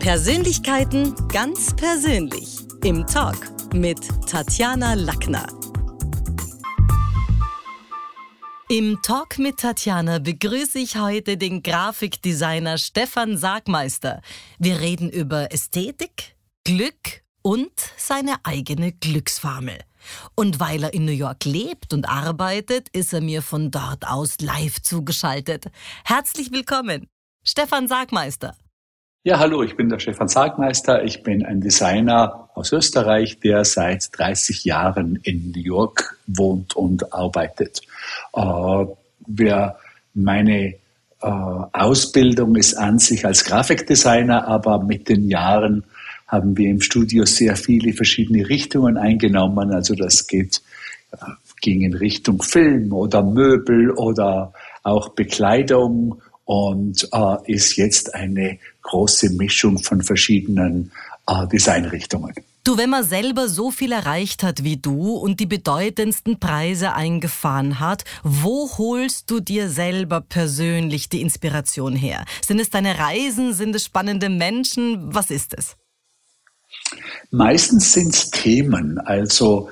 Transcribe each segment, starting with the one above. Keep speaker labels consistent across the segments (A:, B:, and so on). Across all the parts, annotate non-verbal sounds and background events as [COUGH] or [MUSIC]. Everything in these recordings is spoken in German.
A: Persönlichkeiten ganz persönlich im Talk mit Tatjana Lackner. Im Talk mit Tatjana begrüße ich heute den Grafikdesigner Stefan Sargmeister. Wir reden über Ästhetik, Glück und seine eigene Glücksformel. Und weil er in New York lebt und arbeitet, ist er mir von dort aus live zugeschaltet. Herzlich willkommen, Stefan Sargmeister.
B: Ja, hallo, ich bin der Stefan Sargmeister. Ich bin ein Designer aus Österreich, der seit 30 Jahren in New York wohnt und arbeitet. Äh, wer meine äh, Ausbildung ist an sich als Grafikdesigner, aber mit den Jahren haben wir im Studio sehr viele verschiedene Richtungen eingenommen. Also das geht, äh, ging in Richtung Film oder Möbel oder auch Bekleidung und äh, ist jetzt eine große Mischung von verschiedenen äh, Designrichtungen.
A: Du, wenn man selber so viel erreicht hat wie du und die bedeutendsten Preise eingefahren hat, wo holst du dir selber persönlich die Inspiration her? Sind es deine Reisen? Sind es spannende Menschen? Was ist es?
B: Meistens sind es Themen. Also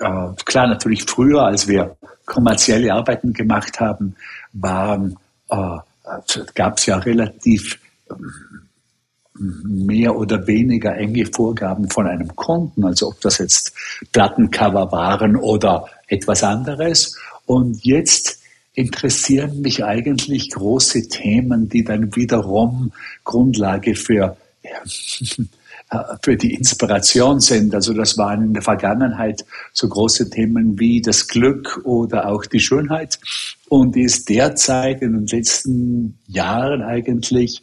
B: äh, klar, natürlich früher, als wir kommerzielle Arbeiten gemacht haben, waren, äh, gab es ja relativ mehr oder weniger enge Vorgaben von einem Kunden, also ob das jetzt Plattencover waren oder etwas anderes. Und jetzt interessieren mich eigentlich große Themen, die dann wiederum Grundlage für, [LAUGHS] für die Inspiration sind. Also das waren in der Vergangenheit so große Themen wie das Glück oder auch die Schönheit und ist derzeit in den letzten Jahren eigentlich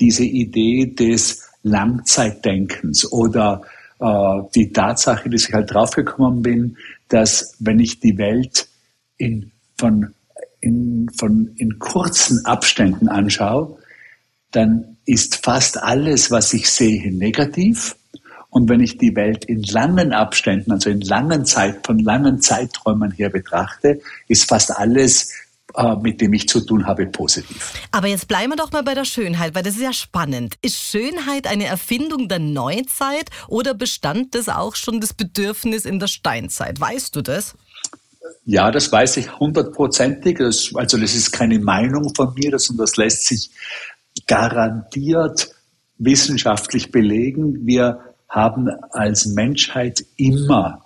B: diese Idee des Langzeitdenkens oder äh, die Tatsache, dass ich halt draufgekommen bin, dass wenn ich die Welt in, von, in, von, in kurzen Abständen anschaue, dann ist fast alles, was ich sehe, negativ. Und wenn ich die Welt in langen Abständen, also in langen Zeit, von langen Zeiträumen her betrachte, ist fast alles äh, mit dem ich zu tun habe, positiv.
A: Aber jetzt bleiben wir doch mal bei der Schönheit, weil das ist ja spannend. Ist Schönheit eine Erfindung der Neuzeit oder bestand das auch schon das Bedürfnis in der Steinzeit? Weißt du das?
B: Ja, das weiß ich hundertprozentig. Also das ist keine Meinung von mir, und das lässt sich garantiert wissenschaftlich belegen. Wir haben als Menschheit immer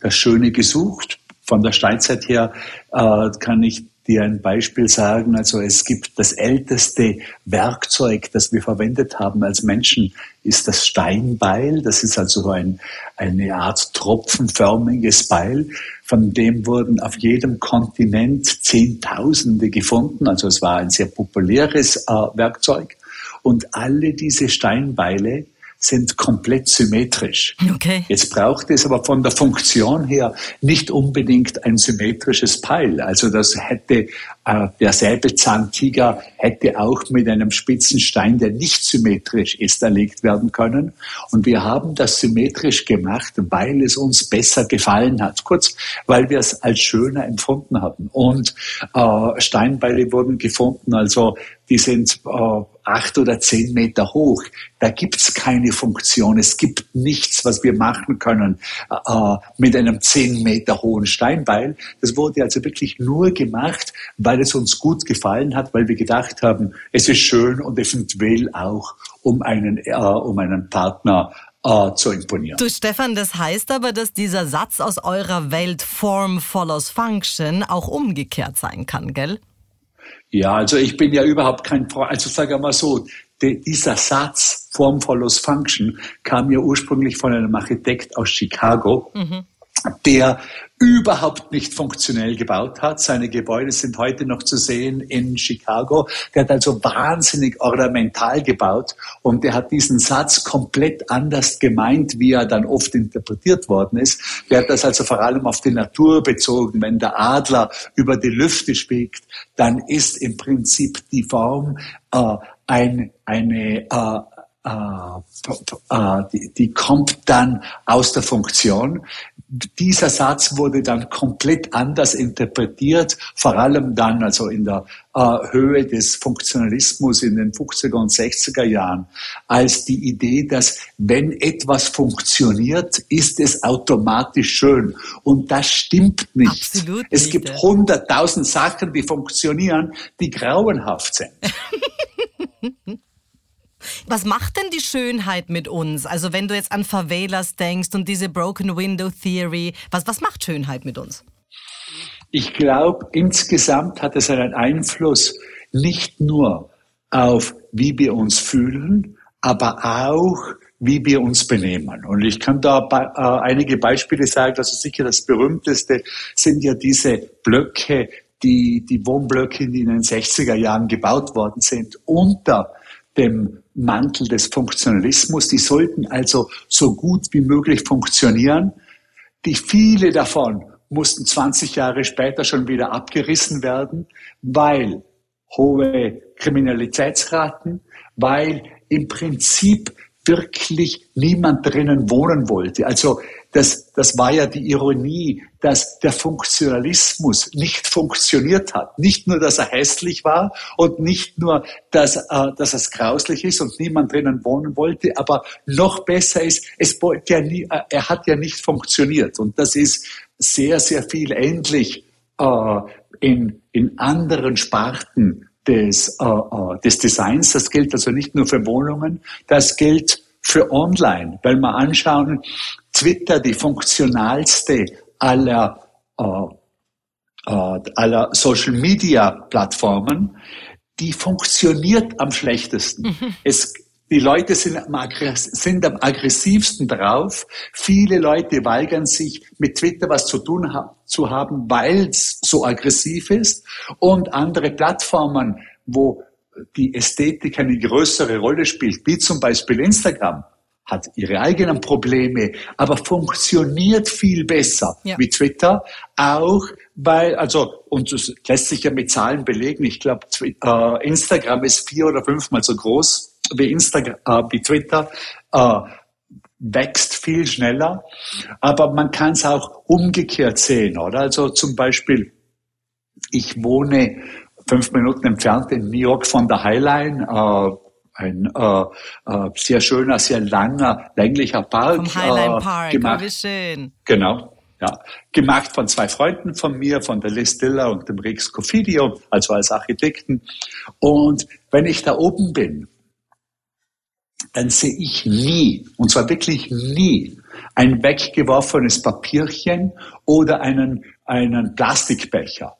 B: das Schöne gesucht. Von der Steinzeit her äh, kann ich dir ein Beispiel sagen. Also es gibt das älteste Werkzeug, das wir verwendet haben als Menschen, ist das Steinbeil. Das ist also ein, eine Art tropfenförmiges Beil. Von dem wurden auf jedem Kontinent Zehntausende gefunden. Also es war ein sehr populäres äh, Werkzeug. Und alle diese Steinbeile sind komplett symmetrisch. Okay. Jetzt braucht es aber von der Funktion her nicht unbedingt ein symmetrisches Peil. Also das hätte äh, der Säbelzahntiger hätte auch mit einem spitzen Stein, der nicht symmetrisch ist, erlegt werden können. Und wir haben das symmetrisch gemacht, weil es uns besser gefallen hat. Kurz, weil wir es als schöner empfunden hatten. Und äh, Steinbeile wurden gefunden, also die sind äh, acht oder zehn Meter hoch. Da gibt's keine Funktion. Es gibt nichts, was wir machen können äh, mit einem zehn Meter hohen Steinbeil. Das wurde also wirklich nur gemacht, weil es uns gut gefallen hat, weil wir gedacht haben, es ist schön und eventuell auch um einen, äh, um einen Partner äh, zu imponieren.
A: Du Stefan, das heißt aber, dass dieser Satz aus eurer Welt Form follows Function auch umgekehrt sein kann, gell?
B: Ja, also ich bin ja überhaupt kein, also sage mal so, dieser Satz Form follows Function kam ja ursprünglich von einem Architekt aus Chicago. Mhm der überhaupt nicht funktionell gebaut hat. Seine Gebäude sind heute noch zu sehen in Chicago. Der hat also wahnsinnig ornamental gebaut und der hat diesen Satz komplett anders gemeint, wie er dann oft interpretiert worden ist. Der hat das also vor allem auf die Natur bezogen. Wenn der Adler über die Lüfte spielt, dann ist im Prinzip die Form äh, ein, eine, äh, äh, äh, die, die kommt dann aus der Funktion. Dieser Satz wurde dann komplett anders interpretiert, vor allem dann also in der äh, Höhe des Funktionalismus in den 50er und 60er Jahren, als die Idee, dass wenn etwas funktioniert, ist es automatisch schön. Und das stimmt nicht. Absolut es nicht, gibt hunderttausend Sachen, die funktionieren, die grauenhaft sind. [LAUGHS]
A: Was macht denn die Schönheit mit uns? Also wenn du jetzt an Favelas denkst und diese Broken Window Theory, was, was macht Schönheit mit uns?
B: Ich glaube, insgesamt hat es einen Einfluss nicht nur auf, wie wir uns fühlen, aber auch, wie wir uns benehmen. Und ich kann da äh, einige Beispiele sagen. Also sicher das berühmteste sind ja diese Blöcke, die, die Wohnblöcke, die in den 60er Jahren gebaut worden sind, unter dem Mantel des Funktionalismus. Die sollten also so gut wie möglich funktionieren. Die viele davon mussten 20 Jahre später schon wieder abgerissen werden, weil hohe Kriminalitätsraten, weil im Prinzip wirklich niemand drinnen wohnen wollte. Also das, das war ja die Ironie, dass der Funktionalismus nicht funktioniert hat. Nicht nur, dass er hässlich war und nicht nur, dass, äh, dass es grauslich ist und niemand drinnen wohnen wollte, aber noch besser ist, es wollte ja nie, äh, er hat ja nicht funktioniert. Und das ist sehr, sehr viel ähnlich äh, in, in anderen Sparten des, äh, äh des Designs. Das gilt also nicht nur für Wohnungen, das gilt für online, weil wir anschauen, Twitter die funktionalste aller, äh, äh, aller Social Media Plattformen, die funktioniert am schlechtesten. Mhm. Es, die Leute sind am, sind am aggressivsten drauf. Viele Leute weigern sich, mit Twitter was zu tun ha zu haben, weil es so aggressiv ist. Und andere Plattformen, wo die Ästhetik eine größere Rolle spielt, wie zum Beispiel Instagram, hat ihre eigenen Probleme, aber funktioniert viel besser ja. wie Twitter, auch weil, also, und das lässt sich ja mit Zahlen belegen, ich glaube, äh, Instagram ist vier oder fünfmal so groß wie, Instagram, äh, wie Twitter, äh, wächst viel schneller, aber man kann es auch umgekehrt sehen, oder? Also zum Beispiel, ich wohne fünf Minuten entfernt in New York von der Highline, äh, ein äh, äh, sehr schöner, sehr langer, länglicher Park.
A: Vom Highline äh, Park, gemacht. wie schön.
B: Genau, ja. Gemacht von zwei Freunden von mir, von der Liz Diller und dem Rex Cofidio, also als Architekten. Und wenn ich da oben bin, dann sehe ich nie, und zwar wirklich nie, ein weggeworfenes Papierchen oder einen, einen Plastikbecher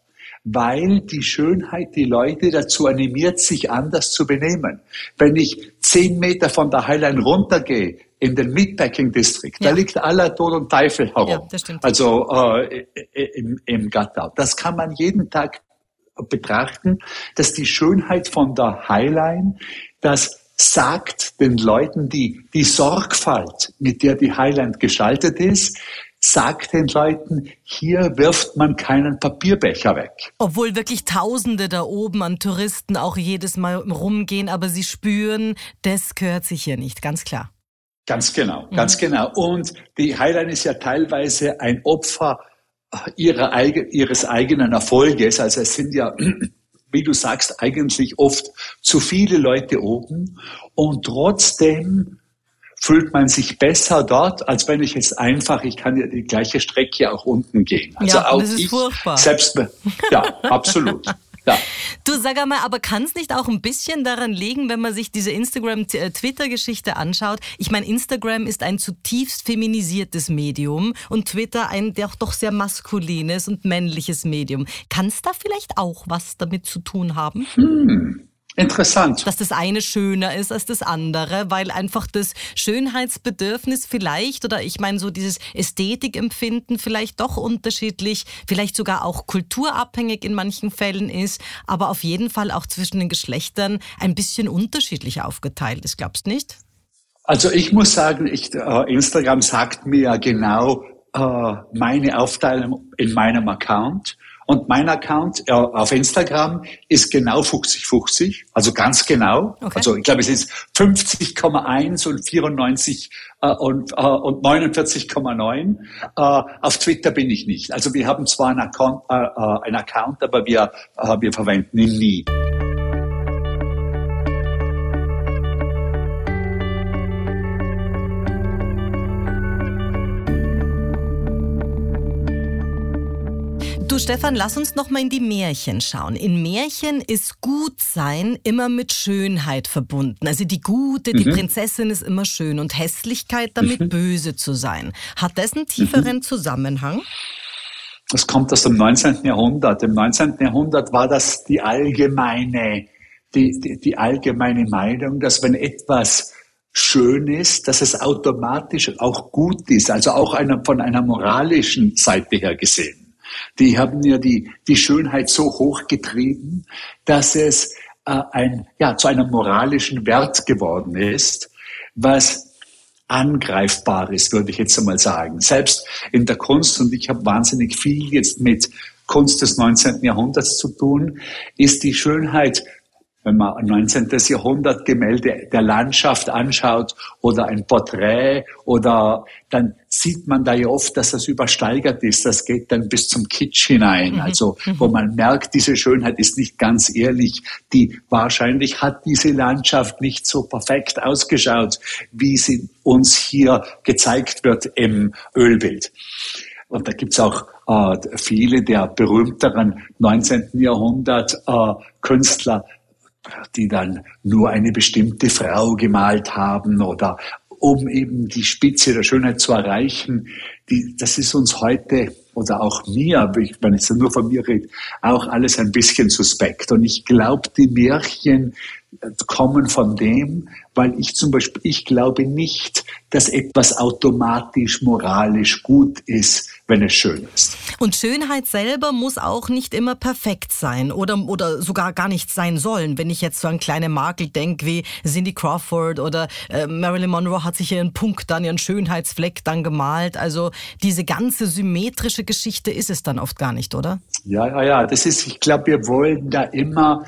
B: weil die Schönheit die Leute dazu animiert, sich anders zu benehmen. Wenn ich zehn Meter von der Highline runtergehe, in den Meatpacking District, ja. da liegt aller Tod und Teufel herum. Ja, das stimmt. Also äh, im, im Gattau. Das kann man jeden Tag betrachten, dass die Schönheit von der Highline, das sagt den Leuten die, die Sorgfalt, mit der die Highline gestaltet ist, sagt den Leuten, hier wirft man keinen Papierbecher weg.
A: Obwohl wirklich Tausende da oben an Touristen auch jedes Mal rumgehen, aber sie spüren, das gehört sich hier nicht, ganz klar.
B: Ganz genau, mhm. ganz genau. Und die Highline ist ja teilweise ein Opfer ihrer, ihres eigenen Erfolges. Also es sind ja, [CLEARS THROAT] wie du sagst, eigentlich oft zu viele Leute oben. Und trotzdem fühlt man sich besser dort, als wenn ich jetzt einfach, ich kann ja die gleiche Strecke auch unten gehen.
A: Also ja, auch das ist ich furchtbar.
B: Selbst, ja, absolut. Ja.
A: Du sag einmal, aber kann es nicht auch ein bisschen daran liegen, wenn man sich diese Instagram-Twitter-Geschichte anschaut? Ich meine, Instagram ist ein zutiefst feminisiertes Medium und Twitter ein doch sehr maskulines und männliches Medium. Kann es da vielleicht auch was damit zu tun haben?
B: Hm. Interessant.
A: Dass das eine schöner ist als das andere, weil einfach das Schönheitsbedürfnis vielleicht oder ich meine so dieses Ästhetikempfinden vielleicht doch unterschiedlich, vielleicht sogar auch kulturabhängig in manchen Fällen ist, aber auf jeden Fall auch zwischen den Geschlechtern ein bisschen unterschiedlich aufgeteilt ist, glaubst du nicht?
B: Also ich muss sagen, ich, äh, Instagram sagt mir ja genau äh, meine Aufteilung in meinem Account. Und mein Account äh, auf Instagram ist genau 50-50, also ganz genau. Okay. Also ich glaube, es ist 50,1 und 94 äh, und, äh, und 49,9. Äh, auf Twitter bin ich nicht. Also wir haben zwar einen Account, äh, äh einen Account aber wir, wir verwenden ihn nie.
A: Stefan, lass uns noch mal in die Märchen schauen. In Märchen ist Gutsein immer mit Schönheit verbunden. Also die Gute, die mhm. Prinzessin ist immer schön und Hässlichkeit damit mhm. böse zu sein. Hat das einen tieferen mhm. Zusammenhang?
B: Das kommt aus dem 19. Jahrhundert. Im 19. Jahrhundert war das die allgemeine, die, die, die allgemeine Meinung, dass wenn etwas schön ist, dass es automatisch auch gut ist, also auch einer, von einer moralischen Seite her gesehen. Die haben ja die, die Schönheit so hochgetrieben, dass es äh, ein, ja, zu einem moralischen Wert geworden ist, was angreifbar ist, würde ich jetzt einmal sagen. Selbst in der Kunst, und ich habe wahnsinnig viel jetzt mit Kunst des 19. Jahrhunderts zu tun, ist die Schönheit wenn man ein 19. Jahrhundert Gemälde der Landschaft anschaut oder ein Porträt oder dann sieht man da ja oft, dass das übersteigert ist. Das geht dann bis zum Kitsch hinein. Mhm. Also, wo man merkt, diese Schönheit ist nicht ganz ehrlich. Die wahrscheinlich hat diese Landschaft nicht so perfekt ausgeschaut, wie sie uns hier gezeigt wird im Ölbild. Und da gibt's auch äh, viele der berühmteren 19. Jahrhundert äh, Künstler, die dann nur eine bestimmte Frau gemalt haben oder um eben die Spitze der Schönheit zu erreichen, die, das ist uns heute oder auch mir, wenn ich nur von mir rede, auch alles ein bisschen suspekt. Und ich glaube, die Märchen kommen von dem, weil ich zum Beispiel, ich glaube nicht, dass etwas automatisch moralisch gut ist, wenn es schön ist.
A: Und Schönheit selber muss auch nicht immer perfekt sein oder, oder sogar gar nicht sein sollen. Wenn ich jetzt so an kleine Makel denke wie Cindy Crawford oder äh, Marilyn Monroe hat sich ihren Punkt dann, ihren Schönheitsfleck dann gemalt. Also diese ganze symmetrische Geschichte ist es dann oft gar nicht, oder?
B: Ja, ja, ja. Das ist, ich glaube, wir wollen da immer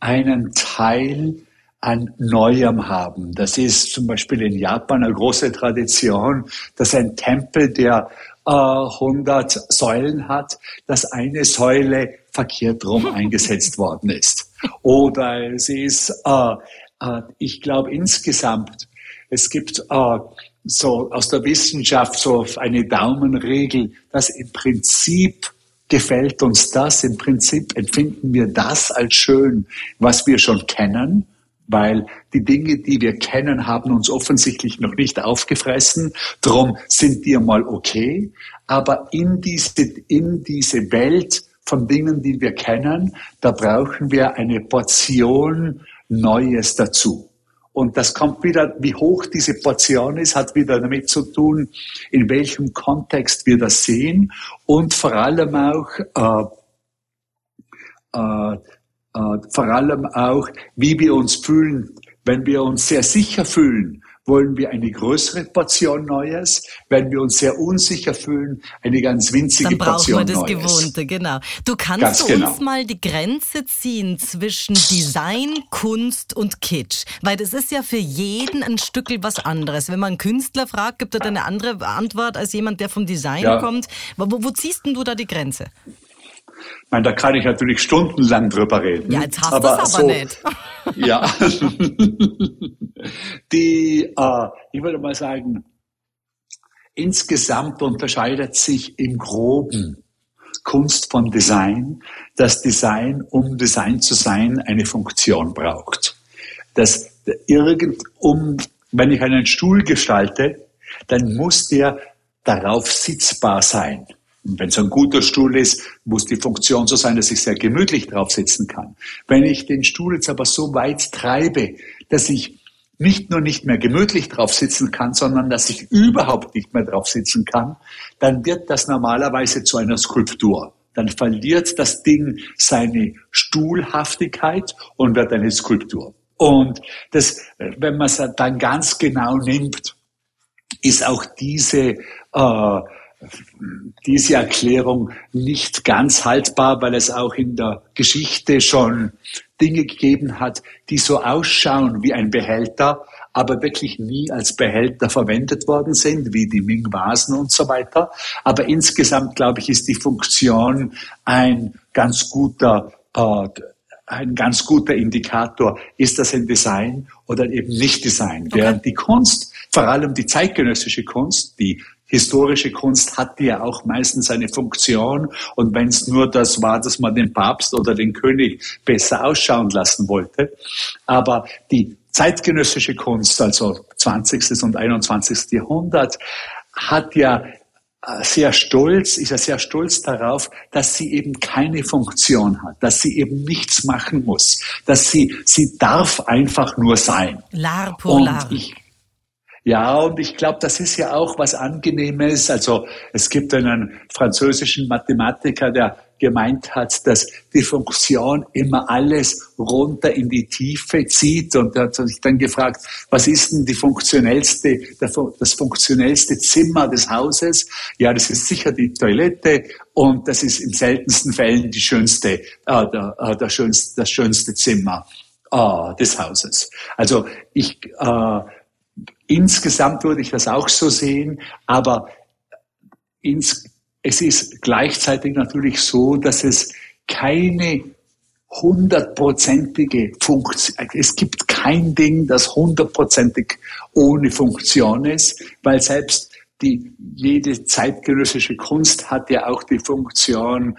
B: einen Teil an Neuem haben. Das ist zum Beispiel in Japan eine große Tradition, dass ein Tempel, der 100 Säulen hat, dass eine Säule verkehrt rum [LAUGHS] eingesetzt worden ist. Oder es ist, äh, äh, ich glaube insgesamt, es gibt äh, so aus der Wissenschaft so eine Daumenregel, dass im Prinzip gefällt uns das, im Prinzip empfinden wir das als schön, was wir schon kennen, weil die Dinge, die wir kennen, haben uns offensichtlich noch nicht aufgefressen. Drum sind die mal okay. Aber in diese, in diese Welt von Dingen, die wir kennen, da brauchen wir eine Portion Neues dazu. Und das kommt wieder, wie hoch diese Portion ist, hat wieder damit zu tun, in welchem Kontext wir das sehen und vor allem auch, äh, äh, vor allem auch, wie wir uns fühlen. Wenn wir uns sehr sicher fühlen, wollen wir eine größere Portion Neues. Wenn wir uns sehr unsicher fühlen, eine ganz winzige Portion Neues. Dann brauchen wir das
A: Neues. Gewohnte, genau. Du kannst genau. uns mal die Grenze ziehen zwischen Design, Kunst und Kitsch. Weil das ist ja für jeden ein Stückel was anderes. Wenn man einen Künstler fragt, gibt er eine andere Antwort als jemand, der vom Design ja. kommt. Wo, wo ziehst denn du da die Grenze?
B: Ich meine, da kann ich natürlich stundenlang drüber reden.
A: Ja, jetzt hast du es aber so, nicht. [LAUGHS] [LAUGHS]
B: ja. [LAUGHS] Die, äh, ich würde mal sagen, insgesamt unterscheidet sich im Groben Kunst von Design, dass Design, um Design zu sein, eine Funktion braucht. Dass irgend, um, wenn ich einen Stuhl gestalte, dann muss der darauf sitzbar sein. Wenn es ein guter Stuhl ist, muss die Funktion so sein, dass ich sehr gemütlich drauf sitzen kann. Wenn ich den Stuhl jetzt aber so weit treibe, dass ich nicht nur nicht mehr gemütlich drauf sitzen kann, sondern dass ich überhaupt nicht mehr drauf sitzen kann, dann wird das normalerweise zu einer Skulptur. Dann verliert das Ding seine Stuhlhaftigkeit und wird eine Skulptur. Und das, wenn man es dann ganz genau nimmt, ist auch diese äh, diese Erklärung nicht ganz haltbar, weil es auch in der Geschichte schon Dinge gegeben hat, die so ausschauen wie ein Behälter, aber wirklich nie als Behälter verwendet worden sind, wie die Ming-Vasen und so weiter. Aber insgesamt, glaube ich, ist die Funktion ein ganz guter äh, ein ganz guter Indikator, ist das ein Design oder eben nicht Design. Okay. Während die Kunst, vor allem die zeitgenössische Kunst, die historische Kunst hat ja auch meistens eine Funktion. Und wenn es nur das war, dass man den Papst oder den König besser ausschauen lassen wollte. Aber die zeitgenössische Kunst, also 20. und 21. Jahrhundert, hat ja äh, sehr stolz, ist ja sehr stolz darauf, dass sie eben keine Funktion hat, dass sie eben nichts machen muss, dass sie, sie darf einfach nur sein.
A: Lar pour lar.
B: Ich, ja, und ich glaube, das ist ja auch was Angenehmes. Also es gibt einen französischen Mathematiker, der gemeint hat, dass die Funktion immer alles runter in die Tiefe zieht. Und er hat sich dann gefragt, was ist denn die funktionellste, das funktionellste Zimmer des Hauses? Ja, das ist sicher die Toilette und das ist in seltensten Fällen die schönste, äh, der, äh, der schönste, das schönste Zimmer äh, des Hauses. Also ich, äh, Insgesamt würde ich das auch so sehen, aber ins, es ist gleichzeitig natürlich so, dass es keine hundertprozentige Funktion, es gibt kein Ding, das hundertprozentig ohne Funktion ist, weil selbst die, jede zeitgenössische Kunst hat ja auch die Funktion,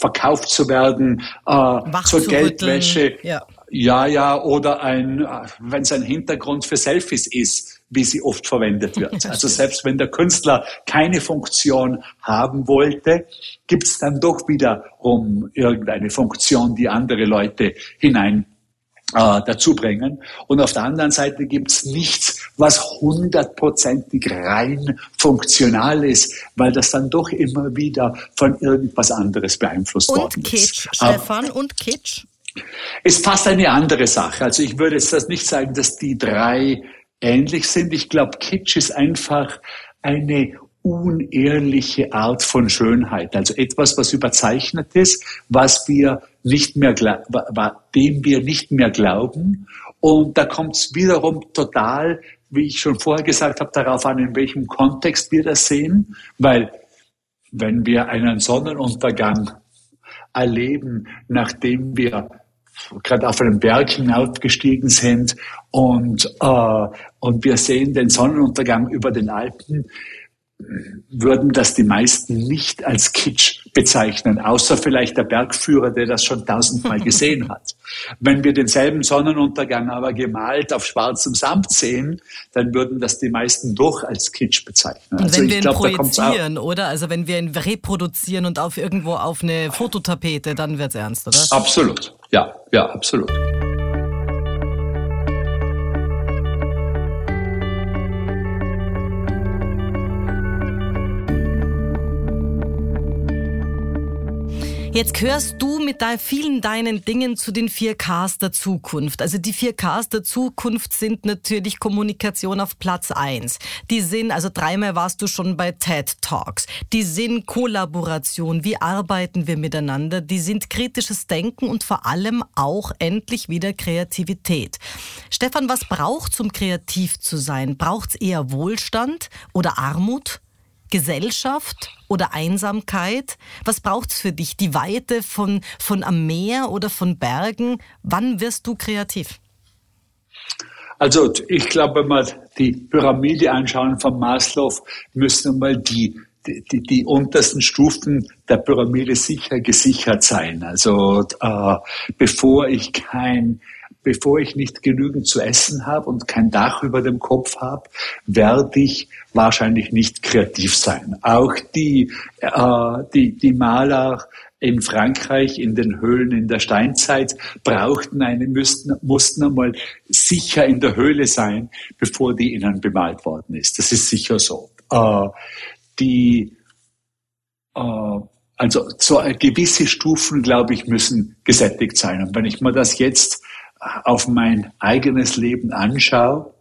B: verkauft zu werden, äh, zur Geldwäsche. Ja. Ja, ja, oder ein, wenn es ein Hintergrund für Selfies ist, wie sie oft verwendet wird. [LAUGHS] Also selbst wenn der Künstler keine Funktion haben wollte, gibt es dann doch wiederum irgendeine Funktion, die andere Leute hinein äh, dazu bringen. Und auf der anderen Seite gibt es nichts, was hundertprozentig rein funktional ist, weil das dann doch immer wieder von irgendwas anderes beeinflusst
A: und
B: worden
A: Kitsch, ist. Stefan, und Kitsch?
B: Ist fast eine andere Sache. Also ich würde jetzt das nicht sagen, dass die drei ähnlich sind. Ich glaube, Kitsch ist einfach eine unehrliche Art von Schönheit. Also etwas, was überzeichnet ist, was wir nicht mehr, dem wir nicht mehr glauben. Und da kommt es wiederum total, wie ich schon vorher gesagt habe, darauf an, in welchem Kontext wir das sehen. Weil wenn wir einen Sonnenuntergang erleben, nachdem wir gerade auf einem Berg hinaufgestiegen sind. Und, äh, und wir sehen den Sonnenuntergang über den Alpen, würden das die meisten nicht als Kitsch bezeichnen, außer vielleicht der Bergführer, der das schon tausendmal gesehen hat. [LAUGHS] Wenn wir denselben Sonnenuntergang aber gemalt auf schwarzem Samt sehen, dann würden das die meisten doch als Kitsch bezeichnen.
A: Und also wenn wir ihn glaub, projizieren, oder? Also wenn wir ihn reproduzieren und auf irgendwo auf eine Fototapete, dann wird's ernst, oder?
B: Absolut. Ja, ja, absolut.
A: Jetzt gehörst du mit deinen vielen deinen Dingen zu den 4Ks der Zukunft. Also die 4Ks der Zukunft sind natürlich Kommunikation auf Platz 1. Die sind, also dreimal warst du schon bei TED Talks. Die sind Kollaboration. Wie arbeiten wir miteinander? Die sind kritisches Denken und vor allem auch endlich wieder Kreativität. Stefan, was braucht um kreativ zu sein? Braucht es eher Wohlstand oder Armut? Gesellschaft oder Einsamkeit? Was braucht es für dich? Die Weite von, von am Meer oder von Bergen? Wann wirst du kreativ?
B: Also ich glaube, wenn wir die Pyramide anschauen von Maslow, müssen mal die, die, die untersten Stufen der Pyramide sicher gesichert sein. Also äh, bevor ich kein bevor ich nicht genügend zu essen habe und kein Dach über dem Kopf habe, werde ich wahrscheinlich nicht kreativ sein. Auch die, äh, die, die Maler in Frankreich in den Höhlen in der Steinzeit brauchten eine, müssten, mussten einmal sicher in der Höhle sein, bevor die ihnen bemalt worden ist. Das ist sicher so. Äh, die, äh, also so gewisse Stufen, glaube ich, müssen gesättigt sein. Und wenn ich mir das jetzt auf mein eigenes Leben anschaue,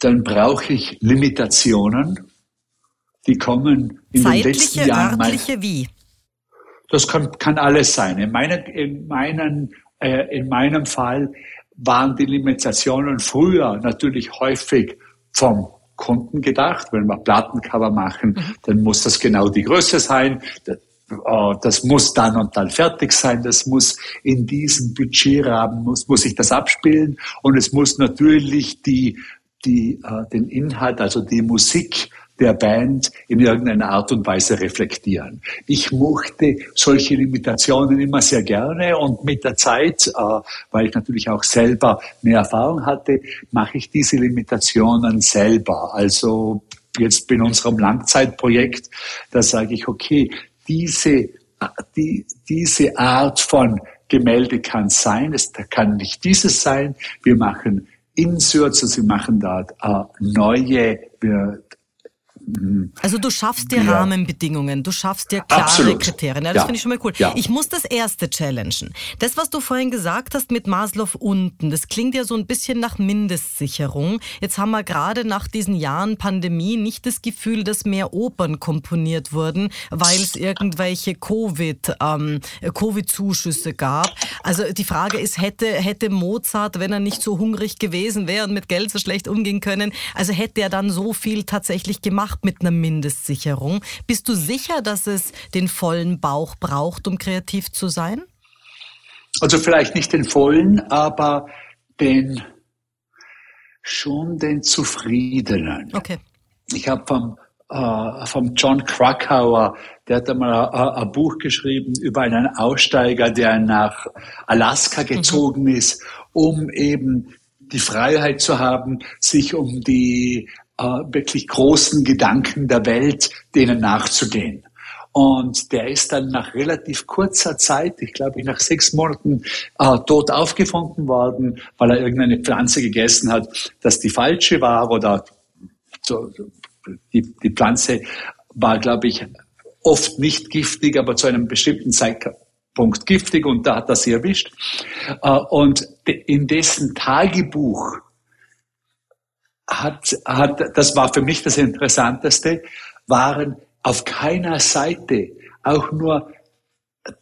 B: dann brauche ich Limitationen. Die kommen in
A: Zeitliche,
B: den letzten Jahren.
A: Örtliche, wie?
B: Das kann, kann alles sein. In, meinen, in, meinen, äh, in meinem Fall waren die Limitationen früher natürlich häufig vom Kunden gedacht. Wenn wir Plattencover machen, mhm. dann muss das genau die Größe sein. Äh, das muss dann und dann fertig sein, das muss in diesem Budgetrahmen, muss, muss sich das abspielen und es muss natürlich die, die, äh, den Inhalt, also die Musik der Band in irgendeiner Art und Weise reflektieren. Ich mochte solche Limitationen immer sehr gerne und mit der Zeit, äh, weil ich natürlich auch selber mehr Erfahrung hatte, mache ich diese Limitationen selber. Also jetzt in unserem Langzeitprojekt, da sage ich, okay, diese, die, diese Art von Gemälde kann sein, es kann nicht dieses sein. Wir machen Inserts, also wir machen da äh, neue, wir.
A: Also du schaffst dir ja. Rahmenbedingungen, du schaffst dir klare Absolut. Kriterien. Ja, das ja. finde ich schon mal cool. Ja. Ich muss das erste challengen. Das, was du vorhin gesagt hast mit Maslow unten, das klingt ja so ein bisschen nach Mindestsicherung. Jetzt haben wir gerade nach diesen Jahren Pandemie nicht das Gefühl, dass mehr Opern komponiert wurden, weil es irgendwelche Covid, ähm, Covid-Zuschüsse gab. Also die Frage ist, hätte, hätte Mozart, wenn er nicht so hungrig gewesen wäre und mit Geld so schlecht umgehen können, also hätte er dann so viel tatsächlich gemacht? Gemacht mit einer Mindestsicherung. Bist du sicher, dass es den vollen Bauch braucht, um kreativ zu sein?
B: Also vielleicht nicht den vollen, aber den schon den zufriedenen.
A: Okay.
B: Ich habe vom, äh, vom John Krakauer, der hat einmal ein, ein Buch geschrieben über einen Aussteiger, der nach Alaska mhm. gezogen mhm. ist, um eben die Freiheit zu haben, sich um die äh, wirklich großen Gedanken der Welt, denen nachzugehen. Und der ist dann nach relativ kurzer Zeit, ich glaube nach sechs Monaten, äh, tot aufgefunden worden, weil er irgendeine Pflanze gegessen hat, dass die falsche war oder so, die, die Pflanze war, glaube ich, oft nicht giftig, aber zu einem bestimmten Zeitpunkt giftig und da hat er sie erwischt. Äh, und in dessen Tagebuch hat, hat, das war für mich das Interessanteste, waren auf keiner Seite auch nur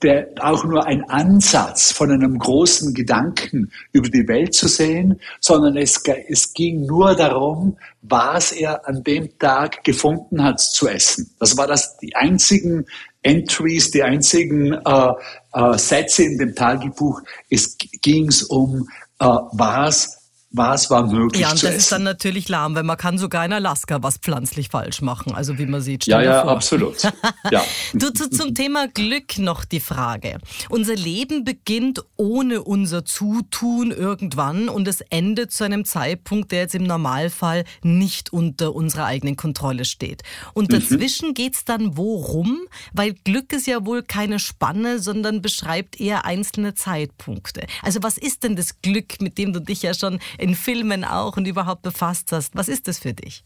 B: der, auch nur ein Ansatz von einem großen Gedanken über die Welt zu sehen, sondern es, es ging nur darum, was er an dem Tag gefunden hat zu essen. Das war das, die einzigen Entries, die einzigen äh, äh, Sätze in dem Tagebuch. Es ging um, äh, was was war möglich
A: Ja, und
B: das
A: essen. ist dann natürlich lahm, weil man kann sogar in Alaska was pflanzlich falsch machen. Also wie man sieht.
B: Ja, ja, vor. absolut. [LAUGHS] Ja.
A: du, zu, zum Thema Glück noch die Frage. Unser Leben beginnt ohne unser Zutun irgendwann und es endet zu einem Zeitpunkt, der jetzt im Normalfall nicht unter unserer eigenen Kontrolle steht. Und mhm. dazwischen mhm. geht's dann worum? Weil Glück ist ja wohl keine Spanne, sondern beschreibt eher einzelne Zeitpunkte. Also was ist denn das Glück, mit dem du dich ja schon in Filmen auch und überhaupt befasst hast. Was ist das für dich?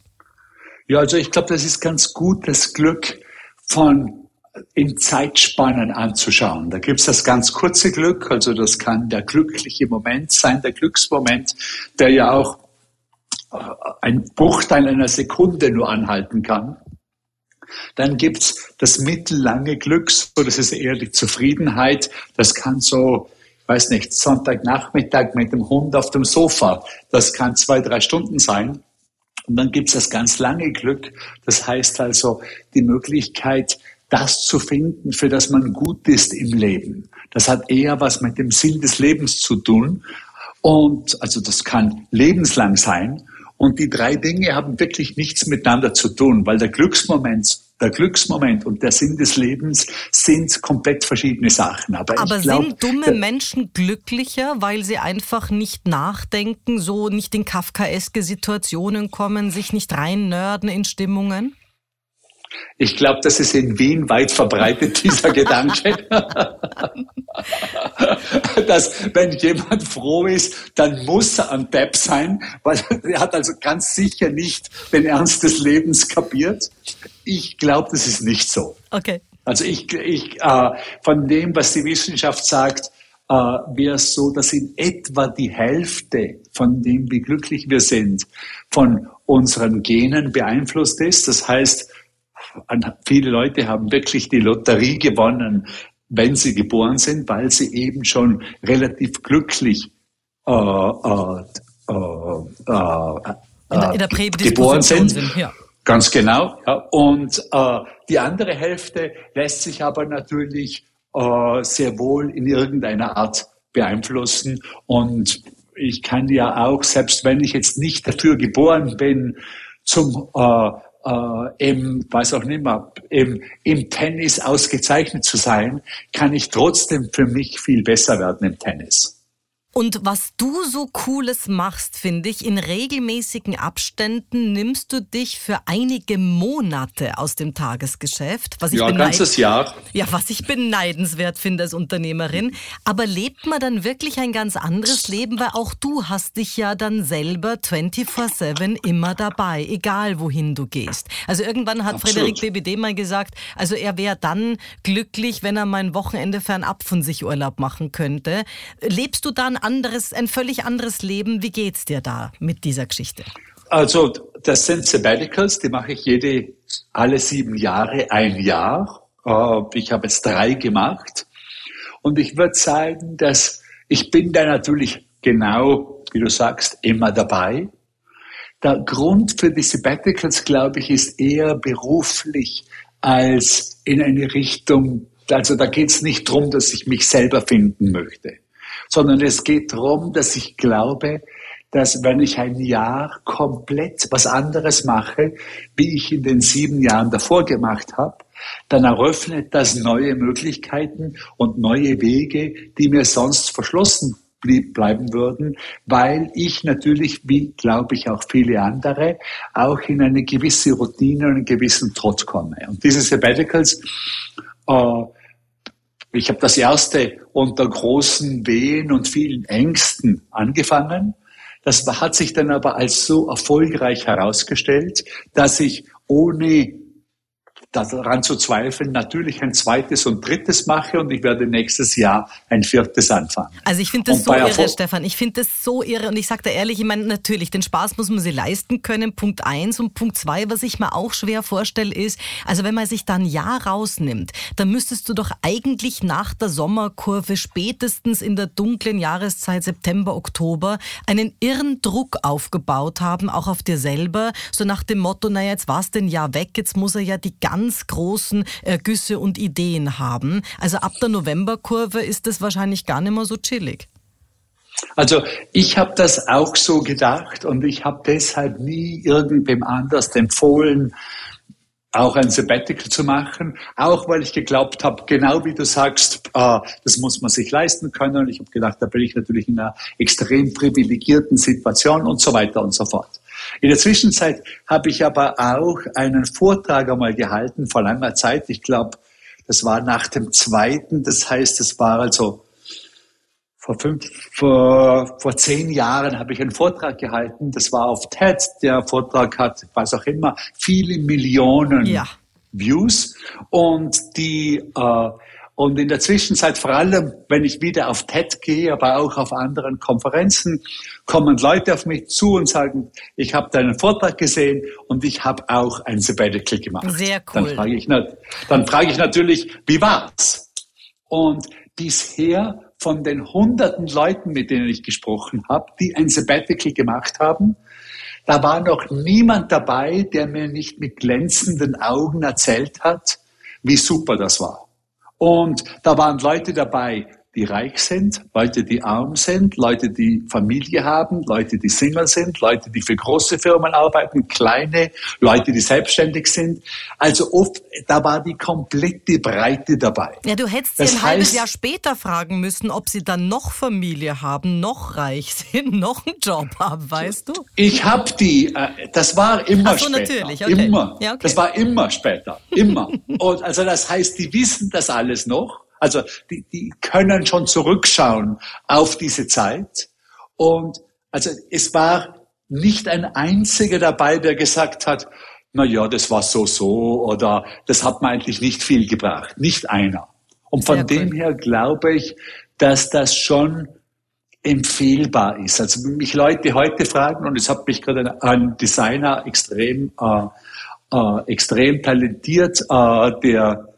B: Ja, also ich glaube, das ist ganz gut, das Glück von in Zeitspannen anzuschauen. Da gibt es das ganz kurze Glück, also das kann der glückliche Moment sein, der Glücksmoment, der ja auch äh, ein Bruchteil einer Sekunde nur anhalten kann. Dann gibt's das mittellange Glück, so das ist eher die Zufriedenheit. Das kann so weiß nicht, Sonntagnachmittag mit dem Hund auf dem Sofa. Das kann zwei, drei Stunden sein. Und dann gibt es das ganz lange Glück. Das heißt also die Möglichkeit, das zu finden, für das man gut ist im Leben. Das hat eher was mit dem Sinn des Lebens zu tun. Und also das kann lebenslang sein. Und die drei Dinge haben wirklich nichts miteinander zu tun, weil der Glücksmoment der Glücksmoment und der Sinn des Lebens sind komplett verschiedene Sachen.
A: Aber, Aber glaub, sind dumme Menschen glücklicher, weil sie einfach nicht nachdenken, so nicht in kafkaeske Situationen kommen, sich nicht reinnörden in Stimmungen?
B: Ich glaube, das ist in Wien weit verbreitet, dieser [LAUGHS] Gedanke. Dass wenn jemand froh ist, dann muss er ein Depp sein, weil er hat also ganz sicher nicht den Ernst des Lebens kapiert. Ich glaube, das ist nicht so.
A: Okay.
B: Also ich, ich äh, von dem, was die Wissenschaft sagt, äh, wäre es so, dass in etwa die Hälfte von dem, wie glücklich wir sind, von unseren Genen beeinflusst ist. Das heißt, viele Leute haben wirklich die Lotterie gewonnen, wenn sie geboren sind, weil sie eben schon relativ glücklich äh, äh, äh, äh in der, in der geboren sind. sind ja. Ganz genau. Ja. Und äh, die andere Hälfte lässt sich aber natürlich äh, sehr wohl in irgendeiner Art beeinflussen. Und ich kann ja auch, selbst wenn ich jetzt nicht dafür geboren bin, zum äh, äh, im, weiß auch nicht mehr, im, im Tennis ausgezeichnet zu sein, kann ich trotzdem für mich viel besser werden im Tennis.
A: Und was du so Cooles machst, finde ich, in regelmäßigen Abständen nimmst du dich für einige Monate aus dem Tagesgeschäft.
B: Was ich ja, ein ganzes Jahr.
A: Ja, was ich beneidenswert finde als Unternehmerin. Aber lebt man dann wirklich ein ganz anderes Leben? Weil auch du hast dich ja dann selber 24-7 immer dabei, egal wohin du gehst. Also irgendwann hat Absolut. Frederik BBD mal gesagt, also er wäre dann glücklich, wenn er mal ein Wochenende fernab von sich Urlaub machen könnte. Lebst du dann anderes, ein völlig anderes Leben. Wie geht's dir da mit dieser Geschichte?
B: Also, das sind Sabbaticals, die mache ich jede, alle sieben Jahre ein Jahr. Äh, ich habe jetzt drei gemacht. Und ich würde sagen, dass ich bin da natürlich genau, wie du sagst, immer dabei. Der Grund für die Sabbaticals, glaube ich, ist eher beruflich als in eine Richtung, also da geht es nicht darum, dass ich mich selber finden möchte sondern es geht darum, dass ich glaube, dass wenn ich ein Jahr komplett was anderes mache, wie ich in den sieben Jahren davor gemacht habe, dann eröffnet das neue Möglichkeiten und neue Wege, die mir sonst verschlossen bleiben würden, weil ich natürlich, wie glaube ich auch viele andere, auch in eine gewisse Routine und einen gewissen Trott komme. Und diese Sabbaticals äh, ich habe das erste unter großen Wehen und vielen Ängsten angefangen. Das hat sich dann aber als so erfolgreich herausgestellt, dass ich ohne daran zu zweifeln, natürlich ein zweites und drittes mache und ich werde nächstes Jahr ein viertes anfangen.
A: Also ich finde das und so irre, Stefan. Ich finde das so irre und ich sage da ehrlich, ich meine, natürlich, den Spaß muss man sich leisten können, Punkt eins und Punkt zwei, was ich mir auch schwer vorstelle, ist, also wenn man sich dann ein Jahr rausnimmt, dann müsstest du doch eigentlich nach der Sommerkurve spätestens in der dunklen Jahreszeit September, Oktober einen irren Druck aufgebaut haben, auch auf dir selber, so nach dem Motto, naja, jetzt war es denn Jahr weg, jetzt muss er ja die ganze ganz großen Ergüsse und Ideen haben. Also ab der Novemberkurve ist das wahrscheinlich gar nicht mehr so chillig.
B: Also ich habe das auch so gedacht und ich habe deshalb nie irgendwem anders empfohlen, auch ein Sabbatical zu machen, auch weil ich geglaubt habe, genau wie du sagst, äh, das muss man sich leisten können. Und ich habe gedacht, da bin ich natürlich in einer extrem privilegierten Situation und so weiter und so fort. In der Zwischenzeit habe ich aber auch einen Vortrag einmal gehalten vor langer Zeit. Ich glaube, das war nach dem zweiten. Das heißt, es war also vor, fünf, vor, vor zehn Jahren habe ich einen Vortrag gehalten. Das war auf TED. Der Vortrag hat, was auch immer, viele Millionen ja. Views. Und die, äh, und in der Zwischenzeit, vor allem, wenn ich wieder auf TED gehe, aber auch auf anderen Konferenzen, kommen Leute auf mich zu und sagen, ich habe deinen Vortrag gesehen und ich habe auch ein Sabbatical gemacht.
A: Sehr cool.
B: Dann frage ich, dann frage ich natürlich, wie war's? Und bisher von den hunderten Leuten, mit denen ich gesprochen habe, die ein Sabbatical gemacht haben, da war noch niemand dabei, der mir nicht mit glänzenden Augen erzählt hat, wie super das war. Und da waren Leute dabei, die reich sind, Leute, die arm sind, Leute, die Familie haben, Leute, die Single sind, Leute, die für große Firmen arbeiten, kleine, Leute, die selbstständig sind. Also oft, da war die komplette Breite dabei.
A: Ja, du hättest sie ein heißt, halbes Jahr später fragen müssen, ob sie dann noch Familie haben, noch reich sind, [LAUGHS] noch einen Job haben, weißt du?
B: Ich habe die, äh, das war immer Ach so, später. natürlich, okay. Immer. Ja, okay. Das war immer später, immer. Und also das heißt, die wissen das alles noch also die, die können schon zurückschauen auf diese Zeit. Und also es war nicht ein einziger dabei, der gesagt hat, na ja, das war so so oder das hat mir eigentlich nicht viel gebracht. Nicht einer. Und von Sehr dem cool. her glaube ich, dass das schon empfehlbar ist. Also wenn mich Leute heute fragen, und es hat mich gerade ein Designer extrem, äh, äh, extrem talentiert, äh, der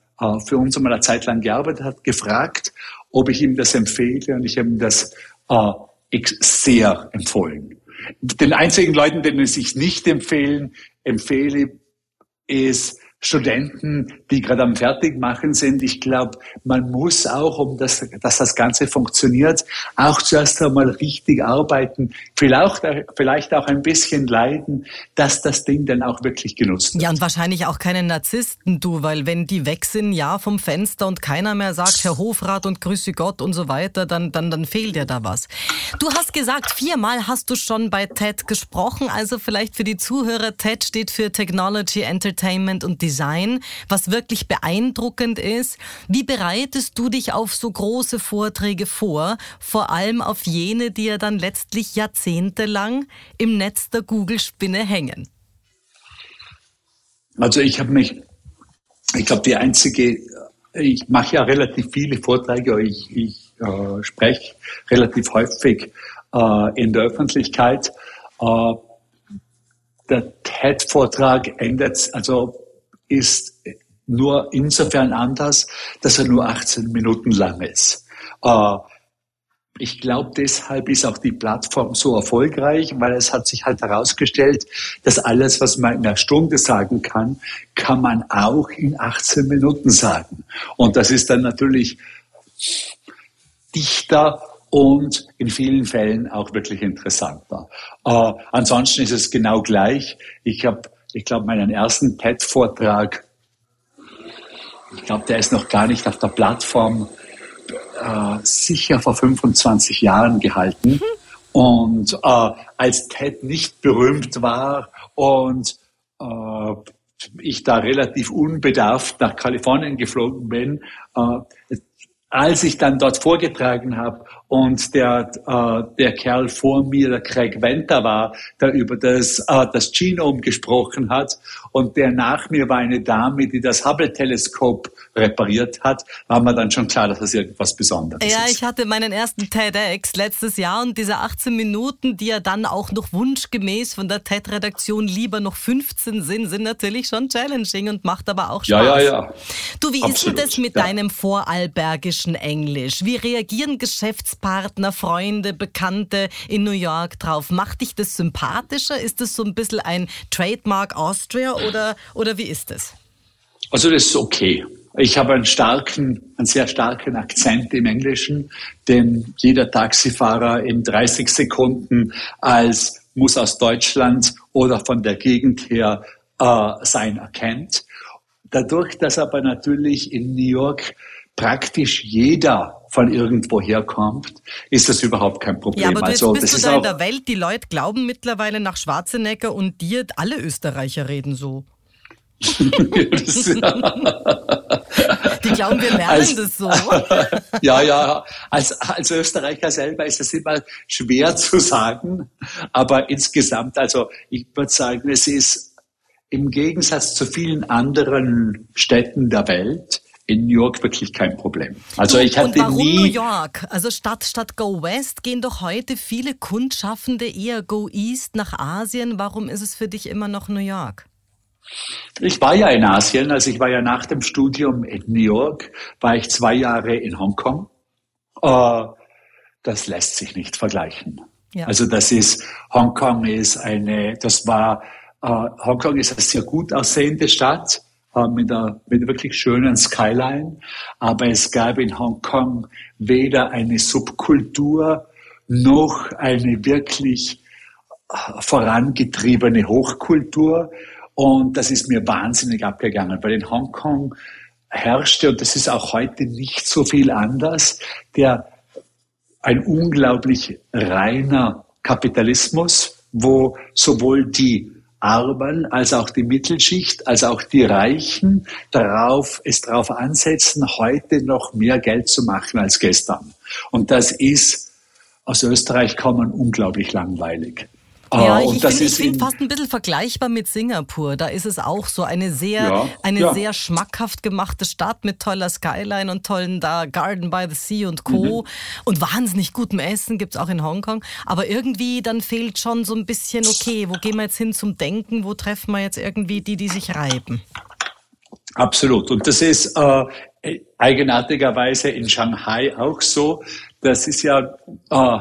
B: für uns einmal eine Zeit lang gearbeitet hat, gefragt, ob ich ihm das empfehle und ich habe ihm das äh, sehr empfohlen. Den einzigen Leuten, denen es sich nicht empfehlen, empfehle, ist Studenten, die gerade am Fertigmachen sind. Ich glaube, man muss auch, um das, dass das Ganze funktioniert, auch zuerst einmal richtig arbeiten, vielleicht, vielleicht auch ein bisschen leiden, dass das Ding dann auch wirklich genutzt wird.
A: Ja, und wahrscheinlich auch keine Narzissten, du, weil wenn die weg sind, ja, vom Fenster und keiner mehr sagt, Herr Hofrat und Grüße Gott und so weiter, dann, dann, dann fehlt dir da was. Du hast gesagt, viermal hast du schon bei TED gesprochen, also vielleicht für die Zuhörer, TED steht für Technology, Entertainment und Design. Design, was wirklich beeindruckend ist. Wie bereitest du dich auf so große Vorträge vor? Vor allem auf jene, die ja dann letztlich jahrzehntelang im Netz der Google-Spinne hängen.
B: Also ich habe mich, ich glaube, die einzige, ich mache ja relativ viele Vorträge, ich, ich äh, spreche relativ häufig äh, in der Öffentlichkeit. Äh, der TED-Vortrag endet, also ist nur insofern anders, dass er nur 18 Minuten lang ist. Äh, ich glaube, deshalb ist auch die Plattform so erfolgreich, weil es hat sich halt herausgestellt, dass alles, was man in einer Stunde sagen kann, kann man auch in 18 Minuten sagen. Und das ist dann natürlich dichter und in vielen Fällen auch wirklich interessanter. Äh, ansonsten ist es genau gleich. Ich habe ich glaube, meinen ersten TED-Vortrag, ich glaube, der ist noch gar nicht auf der Plattform, äh, sicher vor 25 Jahren gehalten. Mhm. Und äh, als TED nicht berühmt war und äh, ich da relativ unbedarft nach Kalifornien geflogen bin, äh, als ich dann dort vorgetragen habe und der, äh, der Kerl vor mir, der Craig Venter war, der über das, äh, das Genome gesprochen hat und der nach mir war eine Dame, die das Hubble-Teleskop repariert hat, war mir dann schon klar, dass das irgendwas Besonderes
A: ja,
B: ist.
A: Ja, ich hatte meinen ersten TEDx letztes Jahr und diese 18 Minuten, die ja dann auch noch wunschgemäß von der TED-Redaktion lieber noch 15 sind, sind natürlich schon challenging und macht aber auch Spaß.
B: Ja, ja, ja.
A: Du, wie Absolut. ist denn das mit ja. deinem vorarlbergischen Englisch? Wie reagieren Geschäftspartner, Freunde, Bekannte in New York drauf? Macht dich das sympathischer? Ist das so ein bisschen ein Trademark Austria oder, oder wie ist das?
B: Also das ist okay. Ich habe einen starken, einen sehr starken Akzent im Englischen, den jeder Taxifahrer in 30 Sekunden als muss aus Deutschland oder von der Gegend her äh, sein erkennt. Dadurch, dass aber natürlich in New York praktisch jeder von irgendwo herkommt, ist das überhaupt kein Problem.
A: Ja, aber jetzt also, bist du da in der Welt, die Leute glauben mittlerweile nach Schwarzenegger und dir, alle Österreicher reden so. [LAUGHS] Die glauben, wir lernen als, das so. [LAUGHS]
B: ja, ja. Als, als Österreicher selber ist es immer schwer zu sagen. Aber insgesamt, also ich würde sagen, es ist im Gegensatz zu vielen anderen Städten der Welt in New York wirklich kein Problem. Also ich hatte
A: und warum
B: nie
A: New York? Also statt statt Go West gehen doch heute viele Kundschaffende eher Go East nach Asien. Warum ist es für dich immer noch New York?
B: Ich war ja in Asien, also ich war ja nach dem Studium in New York, war ich zwei Jahre in Hongkong. Äh, das lässt sich nicht vergleichen. Ja. Also das ist, Hongkong ist eine, das war, äh, Hongkong ist eine sehr gut aussehende Stadt mit einer, mit wirklich schönen Skyline, aber es gab in Hongkong weder eine Subkultur noch eine wirklich vorangetriebene Hochkultur. Und das ist mir wahnsinnig abgegangen, weil in Hongkong herrschte, und das ist auch heute nicht so viel anders, der ein unglaublich reiner Kapitalismus, wo sowohl die Armen als auch die Mittelschicht, als auch die Reichen darauf, es darauf ansetzen, heute noch mehr Geld zu machen als gestern. Und das ist aus Österreich kommen unglaublich langweilig.
A: Ja, äh, ich, ich finde fast ein bisschen vergleichbar mit Singapur. Da ist es auch so eine sehr, ja, eine ja. sehr schmackhaft gemachte Stadt mit toller Skyline und tollen da Garden by the Sea und Co. Mhm. Und wahnsinnig gutem Essen gibt es auch in Hongkong. Aber irgendwie dann fehlt schon so ein bisschen, okay, wo gehen wir jetzt hin zum Denken? Wo treffen wir jetzt irgendwie die, die sich reiben?
B: Absolut. Und das ist äh, eigenartigerweise in Shanghai auch so. Das ist ja äh,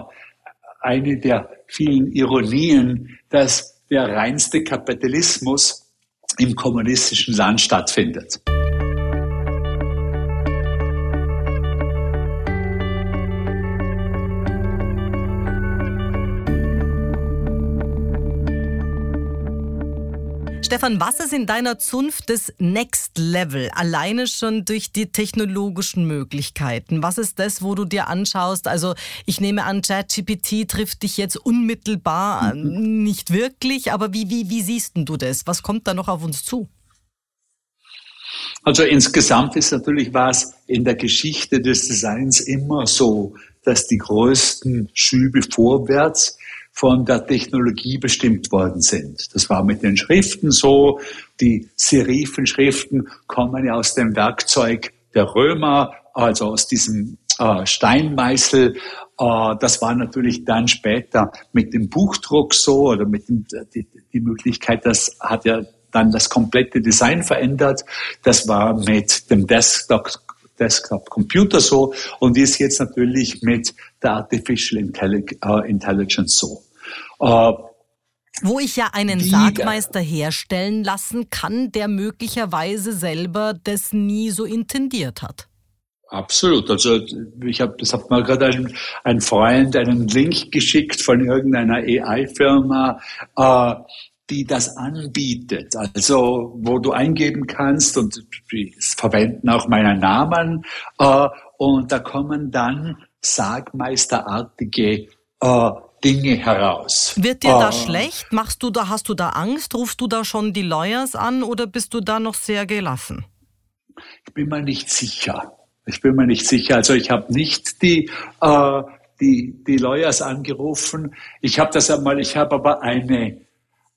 B: eine der vielen Ironien, dass der reinste Kapitalismus im kommunistischen Land stattfindet.
A: Stefan, was ist in deiner Zunft das Next Level? Alleine schon durch die technologischen Möglichkeiten. Was ist das, wo du dir anschaust? Also ich nehme an, ChatGPT trifft dich jetzt unmittelbar mhm. nicht wirklich, aber wie, wie, wie siehst du das? Was kommt da noch auf uns zu?
B: Also insgesamt ist natürlich was in der Geschichte des Designs immer so, dass die größten Schübe vorwärts von der Technologie bestimmt worden sind. Das war mit den Schriften so. Die Serifenschriften kommen ja aus dem Werkzeug der Römer, also aus diesem äh, Steinmeißel. Äh, das war natürlich dann später mit dem Buchdruck so oder mit dem, die, die Möglichkeit, das hat ja dann das komplette Design verändert. Das war mit dem Desktop Desktop Computer so und ist jetzt natürlich mit der Artificial äh, Intelligence so.
A: Äh, wo ich ja einen Sargmeister herstellen lassen kann, der möglicherweise selber das nie so intendiert hat.
B: Absolut. Also ich habe, das hat mir gerade ein, ein Freund einen Link geschickt von irgendeiner AI-Firma, äh, die das anbietet. Also wo du eingeben kannst und die verwenden auch meinen Namen äh, und da kommen dann Sargmeisterartige äh, Dinge heraus.
A: Wird dir da uh, schlecht? Machst du da, hast du da Angst? Rufst du da schon die Lawyers an oder bist du da noch sehr gelassen?
B: Ich bin mir nicht sicher. Ich bin mir nicht sicher. Also ich habe nicht die, äh, die, die Lawyers angerufen. Ich habe das einmal, ich habe aber eine,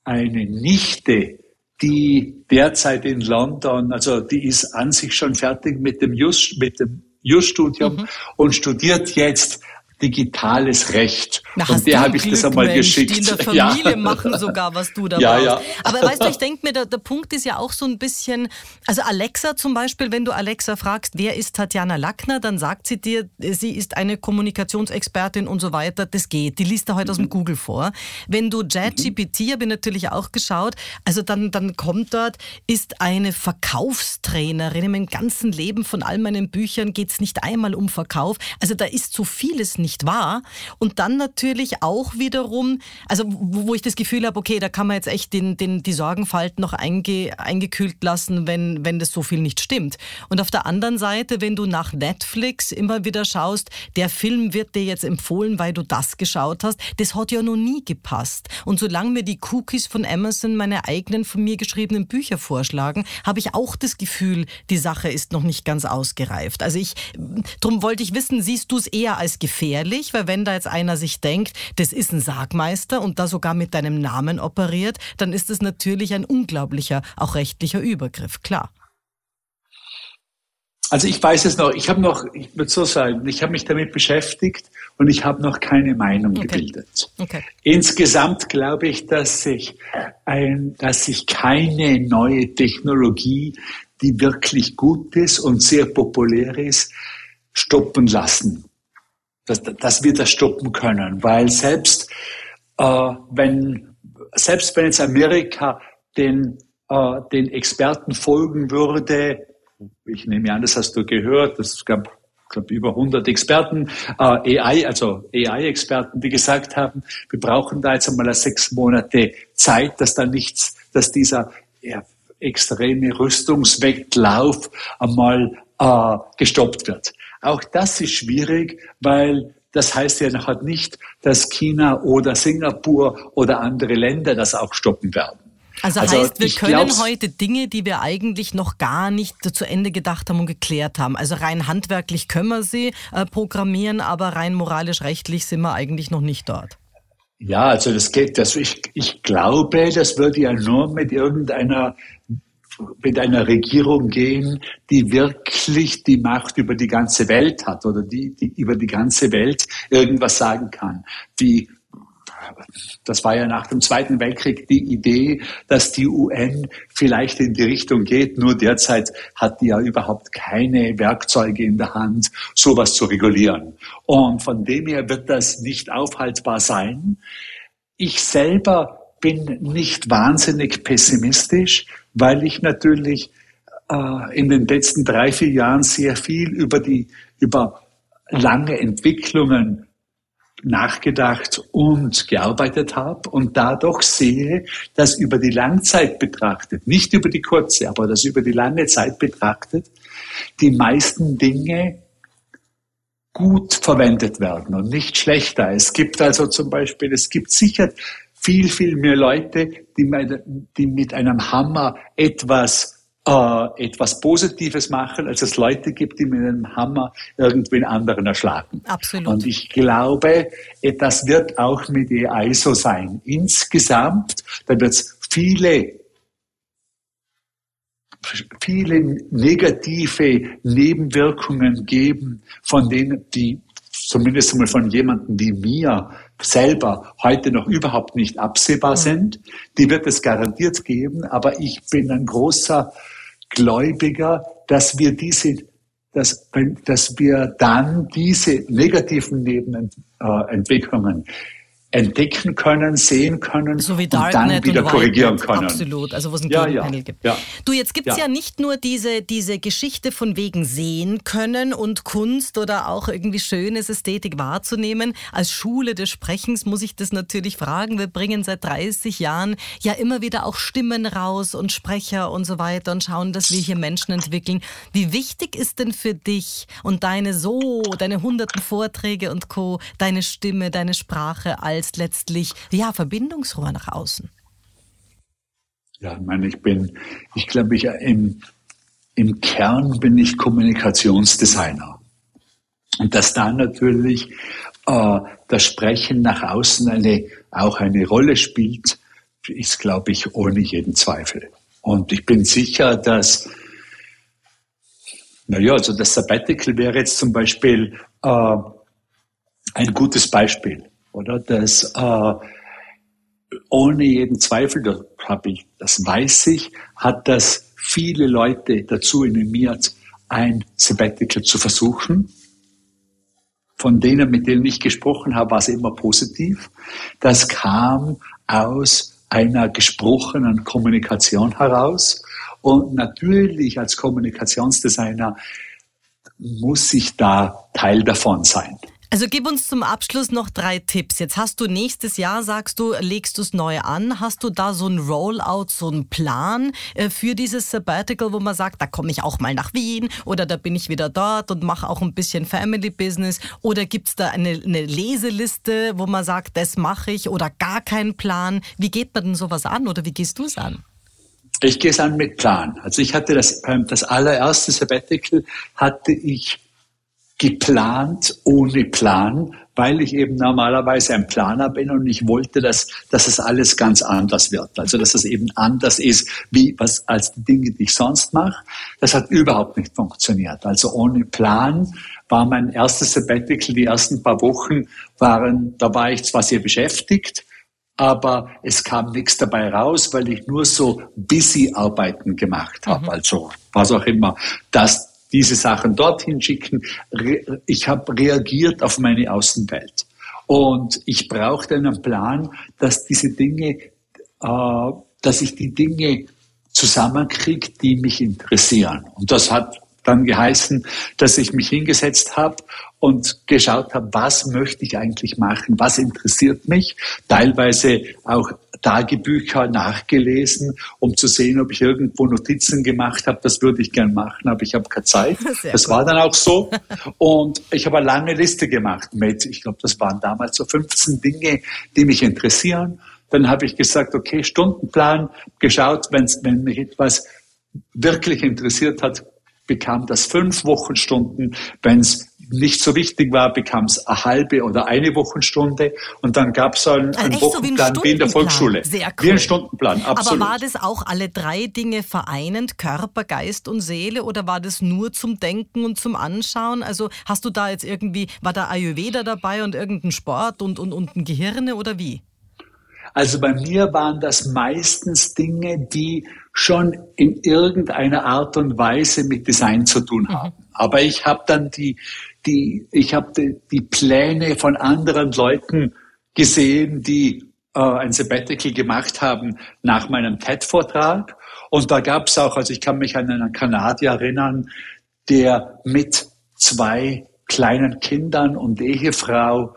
B: eine Nichte, die derzeit in London, also die ist an sich schon fertig mit dem Just, mit dem Just-Studium mhm. und studiert jetzt digitales Recht.
A: Na, und der habe ich das einmal geschickt. Die in der [LAUGHS] Familie ja. machen sogar, was du da ja, brauchst. Ja. Aber weißt du, ich denke mir, der, der Punkt ist ja auch so ein bisschen, also Alexa zum Beispiel, wenn du Alexa fragst, wer ist Tatjana Lackner, dann sagt sie dir, sie ist eine Kommunikationsexpertin und so weiter. Das geht. Die liest da heute mhm. aus dem mhm. Google vor. Wenn du JetGPT, mhm. habe ich natürlich auch geschaut, also dann, dann kommt dort, ist eine Verkaufstrainerin. In meinem ganzen Leben von all meinen Büchern geht es nicht einmal um Verkauf. Also da ist so vieles nicht nicht wahr. Und dann natürlich auch wiederum, also wo, wo ich das Gefühl habe, okay, da kann man jetzt echt den, den, die Sorgenfalten noch einge, eingekühlt lassen, wenn, wenn das so viel nicht stimmt. Und auf der anderen Seite, wenn du nach Netflix immer wieder schaust, der Film wird dir jetzt empfohlen, weil du das geschaut hast, das hat ja noch nie gepasst. Und solange mir die Cookies von Amazon meine eigenen von mir geschriebenen Bücher vorschlagen, habe ich auch das Gefühl, die Sache ist noch nicht ganz ausgereift. Also ich, darum wollte ich wissen, siehst du es eher als Gefähr? Gefährlich, weil wenn da jetzt einer sich denkt, das ist ein Sargmeister und da sogar mit deinem Namen operiert, dann ist es natürlich ein unglaublicher, auch rechtlicher Übergriff, klar.
B: Also ich weiß es noch, ich habe noch, ich würde so sagen, ich habe mich damit beschäftigt und ich habe noch keine Meinung okay. gebildet. Okay. Insgesamt glaube ich, dass sich ein, dass sich keine neue Technologie, die wirklich gut ist und sehr populär ist, stoppen lassen dass, dass wir das stoppen können. Weil selbst äh, wenn selbst wenn jetzt Amerika den, äh, den Experten folgen würde, ich nehme an, das hast du gehört, es gab glaube über 100 Experten, äh, AI, also AI-Experten, die gesagt haben, wir brauchen da jetzt einmal sechs Monate Zeit, dass da nichts, dass dieser ja, extreme Rüstungswettlauf einmal äh, gestoppt wird. Auch das ist schwierig, weil das heißt ja noch nicht, dass China oder Singapur oder andere Länder das auch stoppen werden.
A: Also, also heißt, wir können heute Dinge, die wir eigentlich noch gar nicht zu Ende gedacht haben und geklärt haben. Also rein handwerklich können wir sie äh, programmieren, aber rein moralisch-rechtlich sind wir eigentlich noch nicht dort.
B: Ja, also das geht, das, ich, ich glaube, das würde ja nur mit irgendeiner mit einer Regierung gehen, die wirklich die Macht über die ganze Welt hat oder die, die über die ganze Welt irgendwas sagen kann. Die das war ja nach dem Zweiten Weltkrieg die Idee, dass die UN vielleicht in die Richtung geht. Nur derzeit hat die ja überhaupt keine Werkzeuge in der Hand, sowas zu regulieren. Und von dem her wird das nicht aufhaltbar sein. Ich selber bin nicht wahnsinnig pessimistisch, weil ich natürlich äh, in den letzten drei, vier Jahren sehr viel über die, über lange Entwicklungen nachgedacht und gearbeitet habe und dadurch sehe, dass über die Langzeit betrachtet, nicht über die kurze, aber dass über die lange Zeit betrachtet, die meisten Dinge gut verwendet werden und nicht schlechter. Es gibt also zum Beispiel, es gibt sicher viel, viel mehr Leute, die mit, die mit einem Hammer etwas äh, etwas Positives machen, als es Leute gibt, die mit einem Hammer irgendwen anderen erschlagen.
A: Absolut.
B: Und ich glaube, das wird auch mit AI so sein. Insgesamt, da wird es viele viele negative Nebenwirkungen geben, von denen die zumindest einmal von jemandem wie mir selber heute noch überhaupt nicht absehbar mhm. sind. Die wird es garantiert geben, aber ich bin ein großer Gläubiger, dass wir diese, dass, dass wir dann diese negativen Nebenentwicklungen entdecken können, sehen können
A: so und
B: dann wieder und korrigieren können.
A: Absolut, also wo es ein ja, ja, gibt. Ja. Du, jetzt gibt es ja. ja. nicht nur diese, diese Geschichte von wegen sehen können und Kunst oder auch irgendwie schönes Ästhetik wahrzunehmen. Als Schule des Sprechens muss ich das natürlich fragen. Wir bringen seit 30 Jahren ja immer wieder auch Stimmen raus und Sprecher und so weiter und schauen, dass wir hier Menschen entwickeln. Wie wichtig ist denn für dich und deine so, deine hunderten Vorträge und Co., deine Stimme, deine Sprache als als letztlich ja, Verbindungsrohr nach außen?
B: Ja, ich meine, ich bin, ich glaube, ich im, im Kern bin ich Kommunikationsdesigner. Und dass da natürlich äh, das Sprechen nach außen eine, auch eine Rolle spielt, ist, glaube ich, ohne jeden Zweifel. Und ich bin sicher, dass, naja, also das Sabbatical wäre jetzt zum Beispiel äh, ein gutes Beispiel oder? Das äh, ohne jeden Zweifel, das, hab ich, das weiß ich, hat das viele Leute dazu animiert, ein Sabbatical zu versuchen. Von denen, mit denen ich gesprochen habe, war es immer positiv. Das kam aus einer gesprochenen Kommunikation heraus. Und natürlich als Kommunikationsdesigner muss ich da Teil davon sein.
A: Also gib uns zum Abschluss noch drei Tipps. Jetzt hast du nächstes Jahr, sagst du, legst du es neu an. Hast du da so ein Rollout, so einen Plan äh, für dieses Sabbatical, wo man sagt, da komme ich auch mal nach Wien oder da bin ich wieder dort und mache auch ein bisschen Family Business? Oder gibt es da eine, eine Leseliste, wo man sagt, das mache ich oder gar keinen Plan? Wie geht man denn sowas an oder wie gehst du es an?
B: Ich gehe es an mit Plan. Also ich hatte das, das allererste Sabbatical hatte ich geplant ohne Plan, weil ich eben normalerweise ein Planer bin und ich wollte, dass, dass es alles ganz anders wird. Also, dass es eben anders ist, wie was, als die Dinge, die ich sonst mache. Das hat überhaupt nicht funktioniert. Also, ohne Plan war mein erstes Sabbatical, die ersten paar Wochen waren, da war ich zwar sehr beschäftigt, aber es kam nichts dabei raus, weil ich nur so busy Arbeiten gemacht habe. Mhm. Also, was auch immer. Das, diese Sachen dorthin schicken. Ich habe reagiert auf meine Außenwelt. Und ich brauchte einen Plan, dass diese Dinge, äh, dass ich die Dinge zusammenkriege, die mich interessieren. Und das hat dann geheißen, dass ich mich hingesetzt habe und geschaut habe, was möchte ich eigentlich machen, was interessiert mich, teilweise auch Tagebücher nachgelesen, um zu sehen, ob ich irgendwo Notizen gemacht habe. Das würde ich gern machen, aber ich habe keine Zeit. [LAUGHS] Sehr das gut. war dann auch so. Und ich habe eine lange Liste gemacht mit, ich glaube, das waren damals so 15 Dinge, die mich interessieren. Dann habe ich gesagt, okay, Stundenplan, geschaut, wenn's, wenn mich etwas wirklich interessiert hat, bekam das fünf Wochenstunden. Wenn es nicht so wichtig war, bekam es eine halbe oder eine Wochenstunde und dann gab es einen, einen Wochenplan so wie, wie, in der Volksschule.
A: Sehr cool.
B: Wie ein Stundenplan,
A: absolut. Aber war das auch alle drei Dinge vereinend, Körper, Geist und Seele oder war das nur zum Denken und zum Anschauen? Also hast du da jetzt irgendwie, war da Ayurveda dabei und irgendein Sport und, und, und ein Gehirne oder wie?
B: Also bei mir waren das meistens Dinge, die schon in irgendeiner Art und Weise mit Design zu tun mhm. haben. Mhm. Aber ich habe dann die, die, ich habe die, die, Pläne von anderen Leuten gesehen, die äh, ein Sabbatical gemacht haben nach meinem TED-Vortrag. Und da gab es auch, also ich kann mich an einen Kanadier erinnern, der mit zwei kleinen Kindern und Ehefrau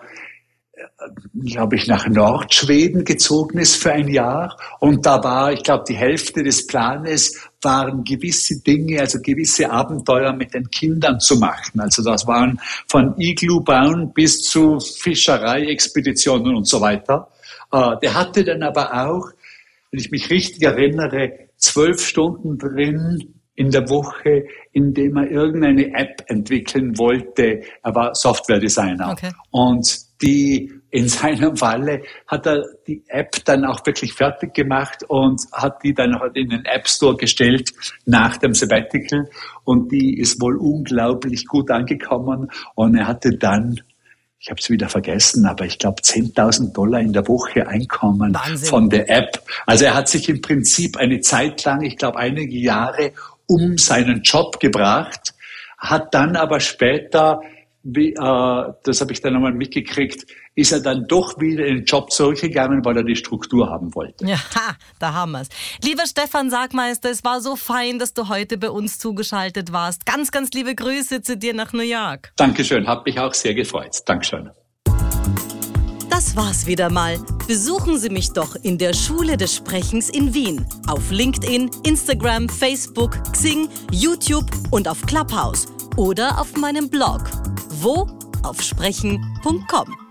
B: glaube ich, nach Nordschweden gezogen ist für ein Jahr. Und da war, ich glaube, die Hälfte des Planes waren gewisse Dinge, also gewisse Abenteuer mit den Kindern zu machen. Also das waren von Igloo bauen bis zu Fischereiexpeditionen und so weiter. Äh, der hatte dann aber auch, wenn ich mich richtig erinnere, zwölf Stunden drin in der Woche, in dem er irgendeine App entwickeln wollte. Er war Software-Designer. Okay. Und die in seinem Falle hat er die App dann auch wirklich fertig gemacht und hat die dann halt in den App Store gestellt nach dem Sabbatical und die ist wohl unglaublich gut angekommen und er hatte dann ich habe es wieder vergessen, aber ich glaube 10.000 Dollar in der Woche Einkommen Wahnsinn. von der App. Also er hat sich im Prinzip eine Zeit lang, ich glaube einige Jahre, um seinen Job gebracht, hat dann aber später wie, äh, das habe ich dann einmal mitgekriegt, ist er dann doch wieder in den Job zurückgegangen, weil er die Struktur haben wollte.
A: Ja, da haben wir es. Lieber Stefan Sagmeister, es war so fein, dass du heute bei uns zugeschaltet warst. Ganz, ganz liebe Grüße zu dir nach New York.
B: Dankeschön, hat mich auch sehr gefreut. Dankeschön.
A: Das war's wieder mal. Besuchen Sie mich doch in der Schule des Sprechens in Wien. Auf LinkedIn, Instagram, Facebook, Xing, YouTube und auf Clubhouse. Oder auf meinem Blog wo? Auf sprechen.com.